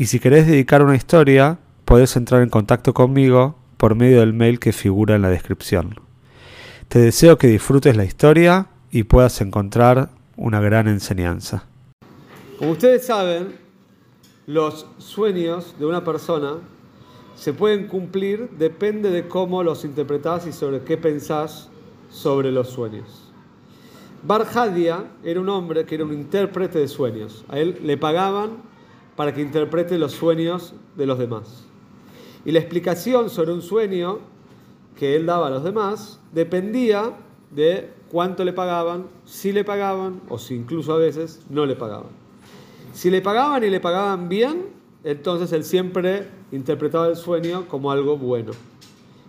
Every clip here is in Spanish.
y si querés dedicar una historia, podés entrar en contacto conmigo por medio del mail que figura en la descripción. Te deseo que disfrutes la historia y puedas encontrar una gran enseñanza. Como ustedes saben, los sueños de una persona se pueden cumplir depende de cómo los interpretás y sobre qué pensás sobre los sueños. Barjadia era un hombre que era un intérprete de sueños. A él le pagaban para que interprete los sueños de los demás. Y la explicación sobre un sueño que él daba a los demás dependía de cuánto le pagaban, si le pagaban o si incluso a veces no le pagaban. Si le pagaban y le pagaban bien, entonces él siempre interpretaba el sueño como algo bueno.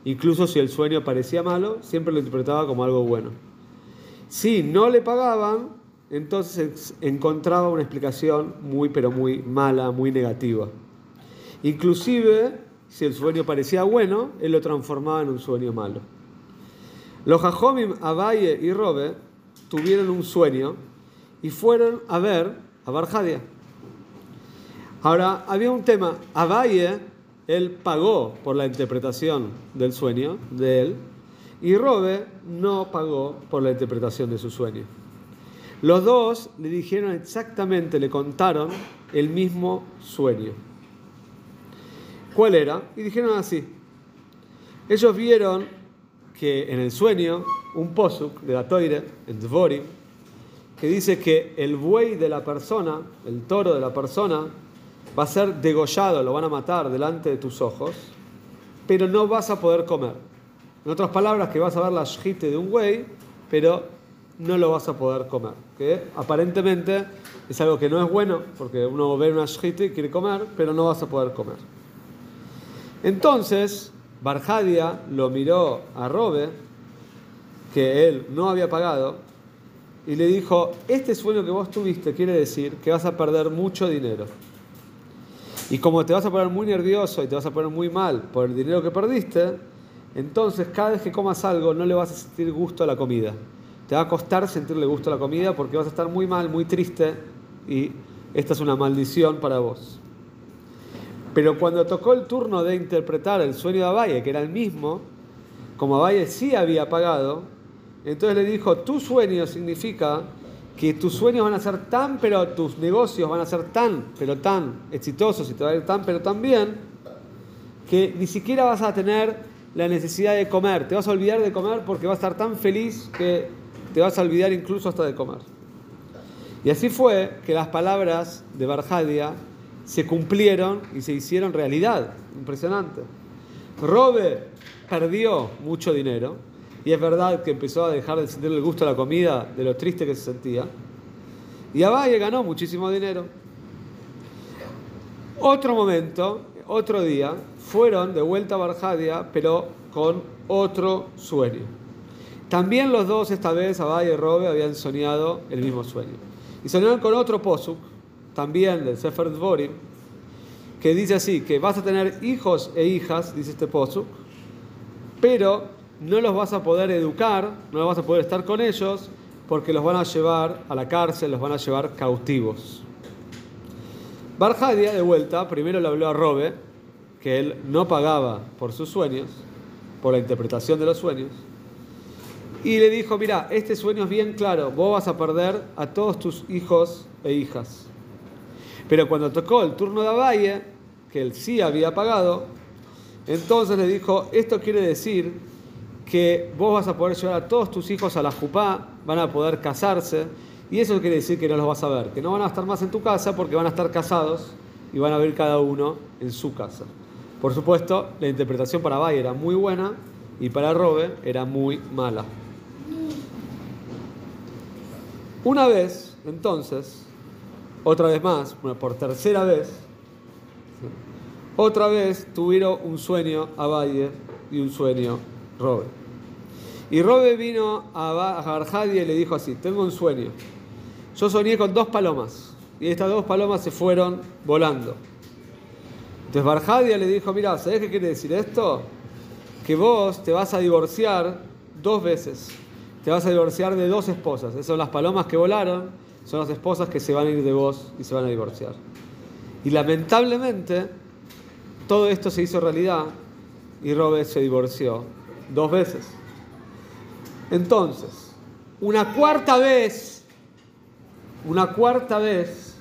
Incluso si el sueño parecía malo, siempre lo interpretaba como algo bueno. Si no le pagaban, entonces encontraba una explicación muy, pero muy mala, muy negativa. Inclusive, si el sueño parecía bueno, él lo transformaba en un sueño malo. Los Jajomim, Abaye y Robe tuvieron un sueño y fueron a ver a Barjadia. Ahora, había un tema. Abaye, él pagó por la interpretación del sueño de él, y Robe no pagó por la interpretación de su sueño. Los dos le dijeron exactamente, le contaron el mismo sueño. ¿Cuál era? Y dijeron así. Ellos vieron que en el sueño, un posuk de la Toire, en Dvori, que dice que el buey de la persona, el toro de la persona, va a ser degollado, lo van a matar delante de tus ojos, pero no vas a poder comer. En otras palabras, que vas a ver la shite de un güey, pero no lo vas a poder comer. Que aparentemente es algo que no es bueno, porque uno ve una shite y quiere comer, pero no vas a poder comer. Entonces, Barjadia lo miró a Robe, que él no había pagado, y le dijo, este sueño que vos tuviste quiere decir que vas a perder mucho dinero. Y como te vas a poner muy nervioso y te vas a poner muy mal por el dinero que perdiste, entonces cada vez que comas algo no le vas a sentir gusto a la comida. Te va a costar sentirle gusto a la comida porque vas a estar muy mal, muy triste y esta es una maldición para vos. Pero cuando tocó el turno de interpretar el sueño de Abaye, que era el mismo, como Abaye sí había pagado, entonces le dijo, tu sueño significa que tus sueños van a ser tan, pero tus negocios van a ser tan, pero tan exitosos y te va a ir tan, pero tan bien, que ni siquiera vas a tener la necesidad de comer. Te vas a olvidar de comer porque vas a estar tan feliz que te vas a olvidar incluso hasta de comer. Y así fue que las palabras de Barjadia se cumplieron y se hicieron realidad. Impresionante. Robe perdió mucho dinero y es verdad que empezó a dejar de sentir el gusto a la comida de lo triste que se sentía. Y Abaye ganó muchísimo dinero. Otro momento, otro día, fueron de vuelta a Barjadia, pero con otro sueño. También los dos, esta vez, Abay y Robe, habían soñado el mismo sueño. Y soñaron con otro posuk, también del Sefer Dvorim, que dice así, que vas a tener hijos e hijas, dice este posuk, pero no los vas a poder educar, no vas a poder estar con ellos, porque los van a llevar a la cárcel, los van a llevar cautivos. Barjadia, de vuelta, primero le habló a Robe, que él no pagaba por sus sueños, por la interpretación de los sueños, y le dijo, mira, este sueño es bien claro, vos vas a perder a todos tus hijos e hijas. Pero cuando tocó el turno de Abaye, que él sí había pagado, entonces le dijo, esto quiere decir que vos vas a poder llevar a todos tus hijos a la jupá, van a poder casarse, y eso quiere decir que no los vas a ver, que no van a estar más en tu casa porque van a estar casados y van a ver cada uno en su casa. Por supuesto, la interpretación para Bay era muy buena y para Robe era muy mala. Una vez, entonces, otra vez más, por tercera vez, Otra vez tuvieron un sueño a Valle y un sueño Robe. Y Robe vino a Barjadia y le dijo así, tengo un sueño. Yo soñé con dos palomas y estas dos palomas se fueron volando. Entonces Barjadia le dijo, mira, ¿sabes qué quiere decir esto? Que vos te vas a divorciar dos veces. Te vas a divorciar de dos esposas. Esas son las palomas que volaron, son las esposas que se van a ir de vos y se van a divorciar. Y lamentablemente, todo esto se hizo realidad y Robert se divorció dos veces. Entonces, una cuarta vez, una cuarta vez,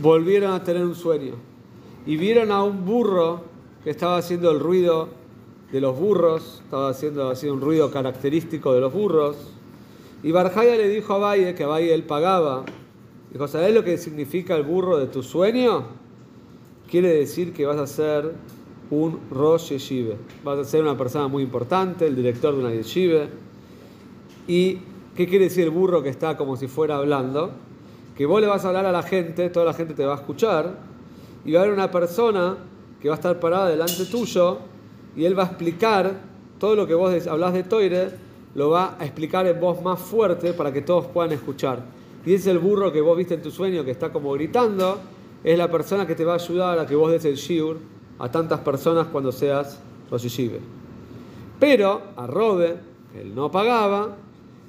volvieron a tener un sueño y vieron a un burro que estaba haciendo el ruido de los burros, estaba haciendo, un ruido característico de los burros. Y Barjaya le dijo a Valle que Valle él pagaba. Dijo, ¿sabes lo que significa el burro de tu sueño? Quiere decir que vas a ser un Rosh Yeshive. Vas a ser una persona muy importante, el director de una Yeshive. ¿Y qué quiere decir el burro que está como si fuera hablando? Que vos le vas a hablar a la gente, toda la gente te va a escuchar, y va a haber una persona que va a estar parada delante tuyo, y él va a explicar todo lo que vos hablas de Toire, lo va a explicar en voz más fuerte para que todos puedan escuchar. Y es el burro que vos viste en tu sueño que está como gritando, es la persona que te va a ayudar a que vos des el shiur a tantas personas cuando seas Rosh Pero a Robe, él no pagaba,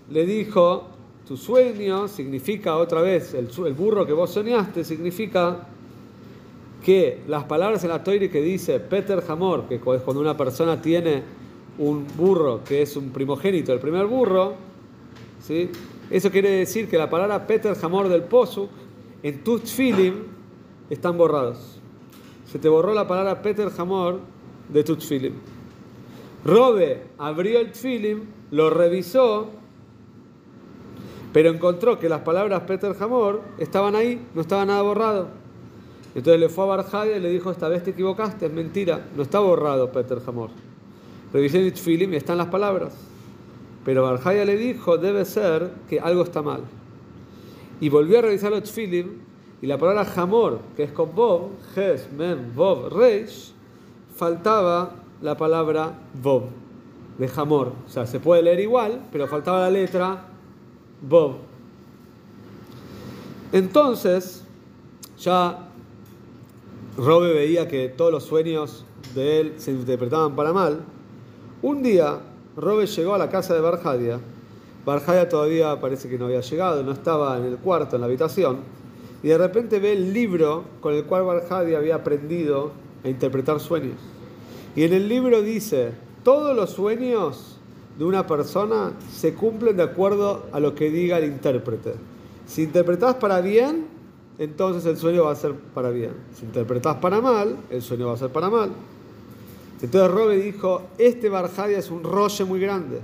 le dijo, tu sueño significa otra vez, el, burro que vos soñaste significa que las palabras en la Toire que dice Peter Hamor, que es cuando una persona tiene un burro que es un primogénito, el primer burro, ¿sí? eso quiere decir que la palabra Peter Hamor del Pozo en tu tfilim están borrados. Se te borró la palabra Peter Hamor de tu tfilim. Robe abrió el tfilim, lo revisó, pero encontró que las palabras Peter Hamor estaban ahí, no estaba nada borrado. Entonces le fue a Barjadia y le dijo, esta vez te equivocaste, es mentira, no está borrado Peter Hamor. Revisé el tfilim y están las palabras. Pero Barjaya le dijo, debe ser que algo está mal. Y volvió a revisar los tfilim y la palabra jamor, que es con Bob, Ges, Mem, Bob, Reish, faltaba la palabra Bob, de jamor. O sea, se puede leer igual, pero faltaba la letra Bob. Entonces, ya Robe veía que todos los sueños de él se interpretaban para mal. Un día, Robe llegó a la casa de Barjadia. Barjadia todavía parece que no había llegado, no estaba en el cuarto, en la habitación y de repente ve el libro con el cual Barjadi había aprendido a interpretar sueños. Y en el libro dice, todos los sueños de una persona se cumplen de acuerdo a lo que diga el intérprete. Si interpretas para bien, entonces el sueño va a ser para bien. Si interpretas para mal, el sueño va a ser para mal. Entonces Robe dijo, este Barjadia es un rollo muy grande,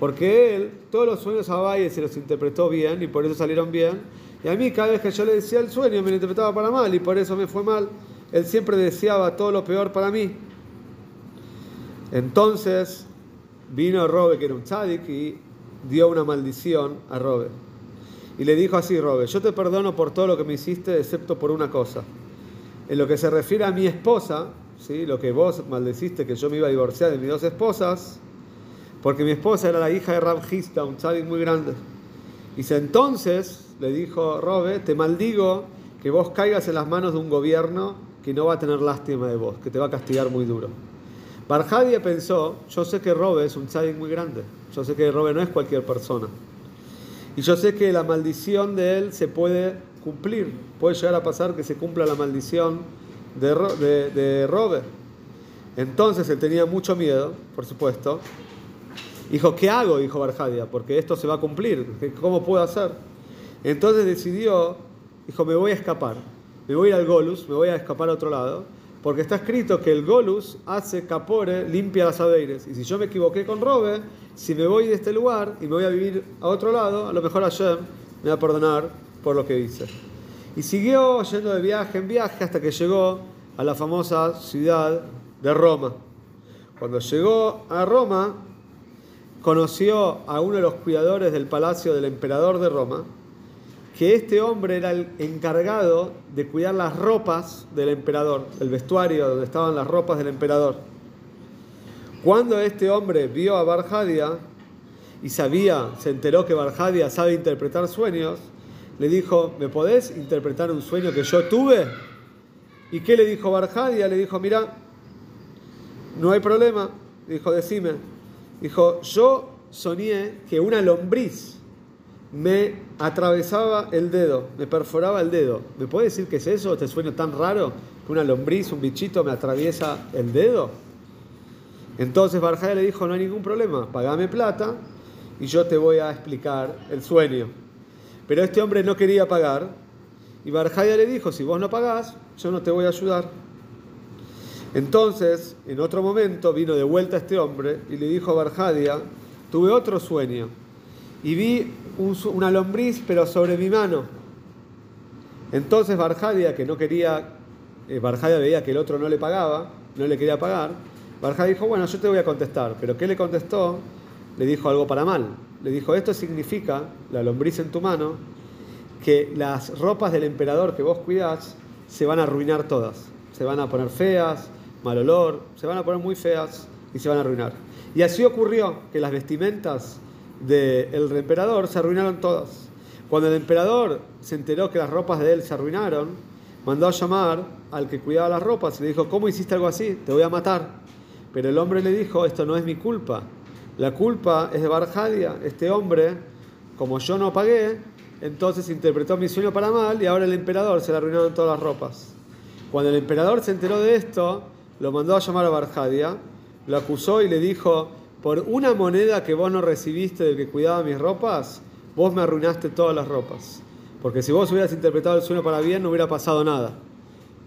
porque él todos los sueños a Valle se los interpretó bien y por eso salieron bien, y a mí cada vez que yo le decía el sueño me lo interpretaba para mal y por eso me fue mal. Él siempre deseaba todo lo peor para mí. Entonces vino Robe, que era un tzadik, y dio una maldición a Robe. Y le dijo así, Robe, yo te perdono por todo lo que me hiciste, excepto por una cosa. En lo que se refiere a mi esposa, ¿sí? lo que vos maldeciste, que yo me iba a divorciar de mis dos esposas, porque mi esposa era la hija de Rab un tzadik muy grande. Dice, entonces le dijo Robe, te maldigo que vos caigas en las manos de un gobierno que no va a tener lástima de vos, que te va a castigar muy duro. Barjadia pensó, yo sé que Robe es un tzadik muy grande, yo sé que Robe no es cualquier persona. Y yo sé que la maldición de él se puede cumplir, puede llegar a pasar que se cumpla la maldición de, de, de Robe. Entonces él tenía mucho miedo, por supuesto. Dijo, ¿qué hago? Dijo Barjadia, porque esto se va a cumplir. ¿Cómo puedo hacer? Entonces decidió, dijo, me voy a escapar, me voy al Golus, me voy a escapar a otro lado, porque está escrito que el Golus hace capore, limpia las adeires. Y si yo me equivoqué con Robe, si me voy de este lugar y me voy a vivir a otro lado, a lo mejor Hashem me va a perdonar por lo que hice. Y siguió yendo de viaje en viaje hasta que llegó a la famosa ciudad de Roma. Cuando llegó a Roma, conoció a uno de los cuidadores del palacio del emperador de Roma, que este hombre era el encargado de cuidar las ropas del emperador, el vestuario donde estaban las ropas del emperador. Cuando este hombre vio a Barjadia y sabía, se enteró que Barjadia sabe interpretar sueños, le dijo, ¿me podés interpretar un sueño que yo tuve? ¿Y qué le dijo Barjadia? Le dijo, mira, no hay problema. Dijo, decime. Dijo, yo soñé que una lombriz me atravesaba el dedo, me perforaba el dedo. ¿Me puede decir qué es eso, este sueño tan raro? Que una lombriz, un bichito me atraviesa el dedo. Entonces Barjaya le dijo, no hay ningún problema, pagame plata y yo te voy a explicar el sueño. Pero este hombre no quería pagar y Barjaya le dijo, si vos no pagás, yo no te voy a ayudar. Entonces, en otro momento, vino de vuelta este hombre y le dijo a Barjadia, tuve otro sueño y vi una lombriz pero sobre mi mano. Entonces Barjadia, que no quería, eh, Barjadia veía que el otro no le pagaba, no le quería pagar, Barjadia dijo, bueno, yo te voy a contestar, pero ¿qué le contestó? Le dijo algo para mal. Le dijo, esto significa, la lombriz en tu mano, que las ropas del emperador que vos cuidás se van a arruinar todas. Se van a poner feas, mal olor, se van a poner muy feas y se van a arruinar. Y así ocurrió que las vestimentas del emperador se arruinaron todas. Cuando el emperador se enteró que las ropas de él se arruinaron, mandó a llamar al que cuidaba las ropas y le dijo, ¿cómo hiciste algo así? Te voy a matar. Pero el hombre le dijo, esto no es mi culpa. La culpa es de Barjadia. Este hombre, como yo no pagué, entonces interpretó mi sueño para mal y ahora el emperador se le arruinaron todas las ropas. Cuando el emperador se enteró de esto, lo mandó a llamar a Barjadia, lo acusó y le dijo, por una moneda que vos no recibiste del que cuidaba mis ropas, vos me arruinaste todas las ropas. Porque si vos hubieras interpretado el sueño para bien, no hubiera pasado nada.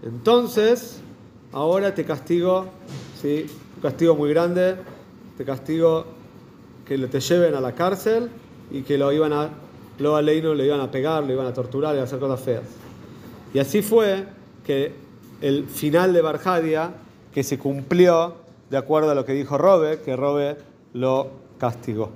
Entonces, ahora te castigo, ¿sí? un castigo muy grande, te castigo que te lleven a la cárcel y que lo iban a, lo a le iban a pegar, lo iban a torturar y a hacer cosas feas. Y así fue que el final de Barjadia, que se cumplió de acuerdo a lo que dijo Robe, que Robe lo castigó.